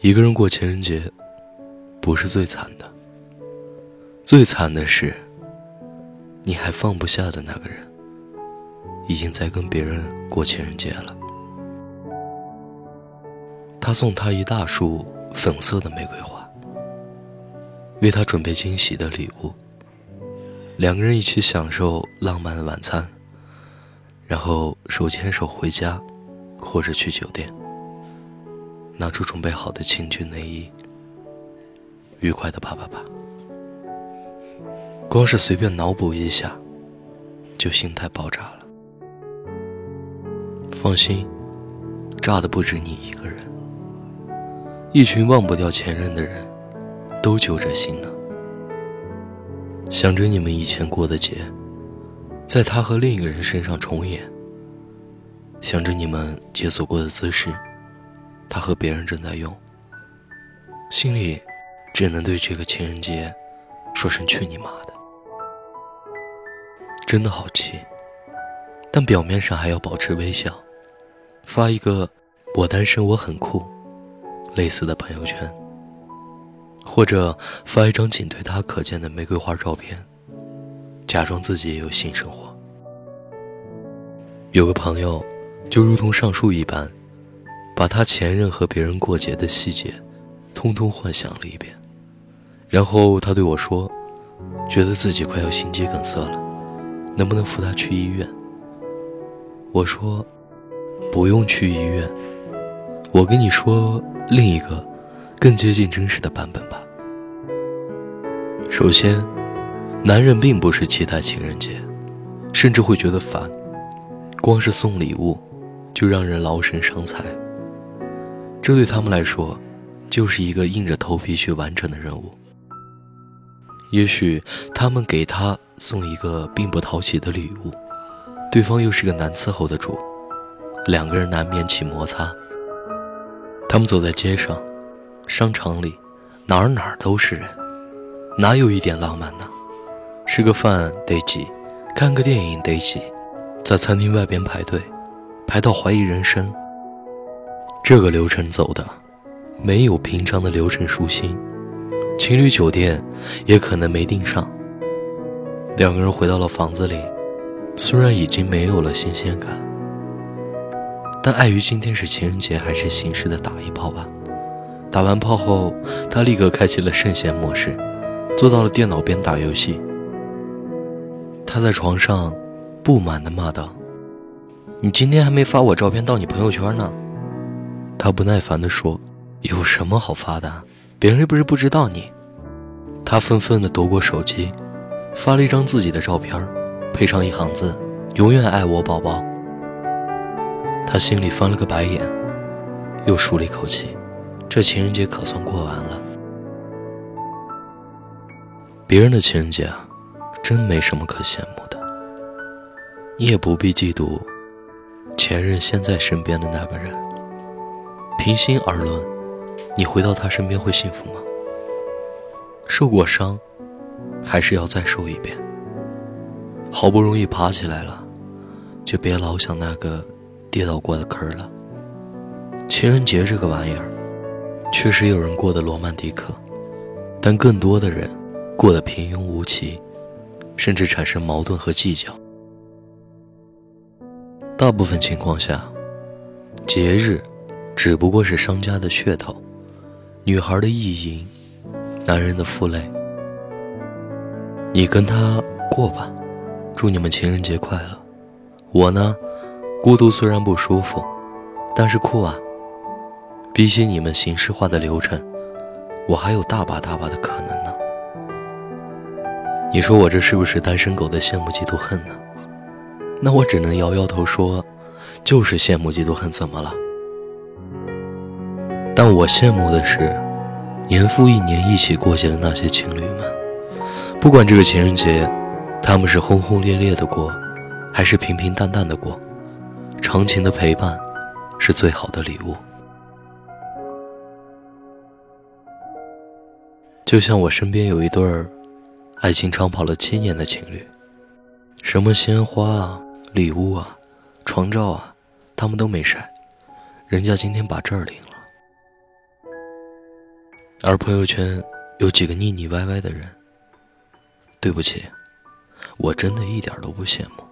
一个人过情人节，不是最惨的。最惨的是，你还放不下的那个人，已经在跟别人过情人节了。他送她一大束粉色的玫瑰花，为她准备惊喜的礼物。两个人一起享受浪漫的晚餐，然后手牵手回家，或者去酒店。拿出准备好的情趣内衣，愉快的啪啪啪。光是随便脑补一下，就心态爆炸了。放心，炸的不止你一个人。一群忘不掉前任的人，都揪着心呢。想着你们以前过的节，在他和另一个人身上重演。想着你们解锁过的姿势。他和别人正在用，心里只能对这个情人节说声去你妈的！真的好气，但表面上还要保持微笑，发一个“我单身我很酷”类似的朋友圈，或者发一张仅对他可见的玫瑰花照片，假装自己也有性生活。有个朋友，就如同上述一般。把他前任和别人过节的细节，通通幻想了一遍，然后他对我说：“觉得自己快要心肌梗塞了，能不能扶他去医院？”我说：“不用去医院，我跟你说另一个更接近真实的版本吧。首先，男人并不是期待情人节，甚至会觉得烦，光是送礼物就让人劳神伤财。”这对他们来说，就是一个硬着头皮去完成的任务。也许他们给他送一个并不讨喜的礼物，对方又是个难伺候的主，两个人难免起摩擦。他们走在街上、商场里，哪儿哪儿都是人，哪有一点浪漫呢？吃个饭得挤，看个电影得挤，在餐厅外边排队，排到怀疑人生。这个流程走的，没有平常的流程舒心，情侣酒店也可能没订上。两个人回到了房子里，虽然已经没有了新鲜感，但碍于今天是情人节，还是形式的打一炮吧。打完炮后，他立刻开启了圣贤模式，坐到了电脑边打游戏。他在床上不满地骂道：“你今天还没发我照片到你朋友圈呢。”他不耐烦地说：“有什么好发的？别人又不是不知道你。”他愤愤地夺过手机，发了一张自己的照片，配上一行字：“永远爱我，宝宝。”他心里翻了个白眼，又舒了一口气，这情人节可算过完了。别人的情人节啊，真没什么可羡慕的。你也不必嫉妒前任现在身边的那个人。平心而论，你回到他身边会幸福吗？受过伤，还是要再受一遍。好不容易爬起来了，就别老想那个跌倒过的坑了。情人节这个玩意儿，确实有人过得罗曼蒂克，但更多的人过得平庸无奇，甚至产生矛盾和计较。大部分情况下，节日。只不过是商家的噱头，女孩的意淫，男人的负累。你跟他过吧，祝你们情人节快乐。我呢，孤独虽然不舒服，但是酷啊。比起你们形式化的流程，我还有大把大把的可能呢。你说我这是不是单身狗的羡慕嫉妒恨呢？那我只能摇摇头说，就是羡慕嫉妒恨，怎么了？但我羡慕的是，年复一年一起过节的那些情侣们。不管这个情人节，他们是轰轰烈烈的过，还是平平淡淡的过，长情的陪伴是最好的礼物。就像我身边有一对儿爱情长跑了七年的情侣，什么鲜花啊、礼物啊、床照啊，他们都没晒，人家今天把这儿领了。而朋友圈有几个腻腻歪歪的人，对不起，我真的一点都不羡慕。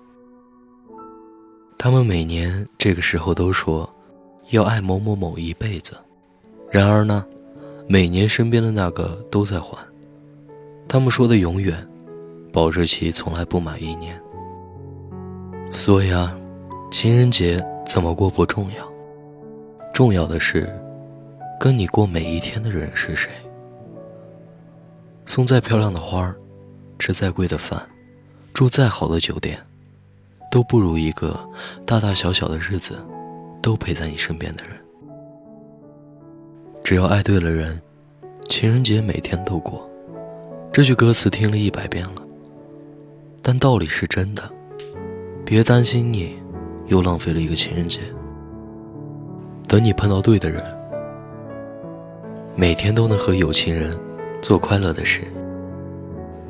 他们每年这个时候都说要爱某某某一辈子，然而呢，每年身边的那个都在还。他们说的永远，保质期从来不满一年。所以啊，情人节怎么过不重要，重要的是，跟你过每一天的人是谁。送再漂亮的花儿，吃再贵的饭，住再好的酒店，都不如一个大大小小的日子都陪在你身边的人。只要爱对了人，情人节每天都过。这句歌词听了一百遍了，但道理是真的。别担心，你又浪费了一个情人节。等你碰到对的人，每天都能和有情人做快乐的事。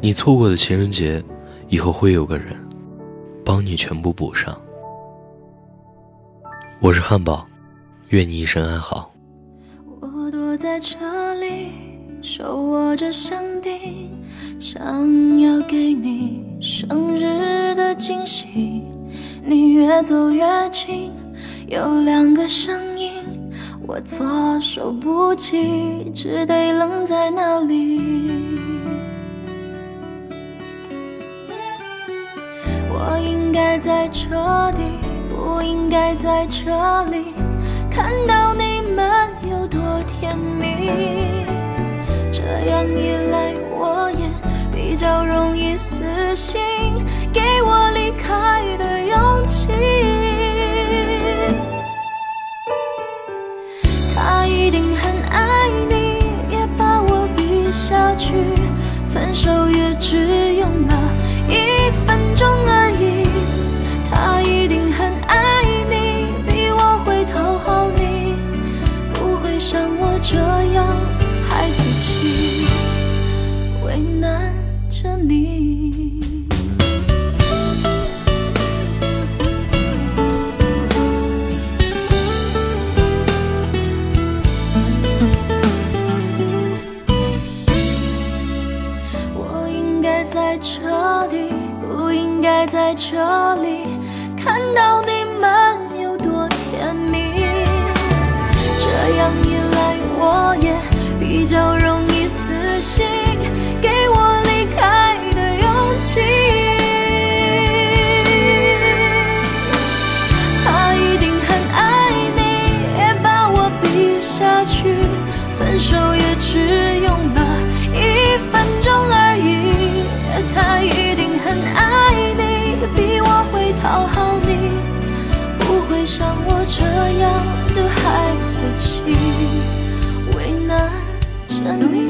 你错过的情人节，以后会有个人帮你全部补上。我是汉堡，愿你一生安好。我躲在车里。手握着香槟，想要给你生日的惊喜。你越走越近，有两个声音，我措手不及，只得愣在那里。我应该在这里，不应该在这里，看到你们有多甜蜜。这样一来，我也比较容易死心，给我离开的勇气。只这里看到你们有多甜蜜这样一来我也比较容易死心给我离开的勇气。他一定很爱你也把我比下去分手也只用了这样的孩子气为难着你。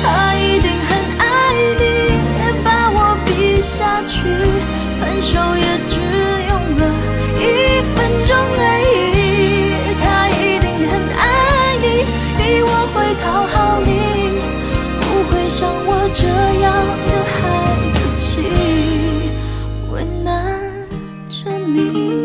他一定很爱你也把我比下去分手也祝你。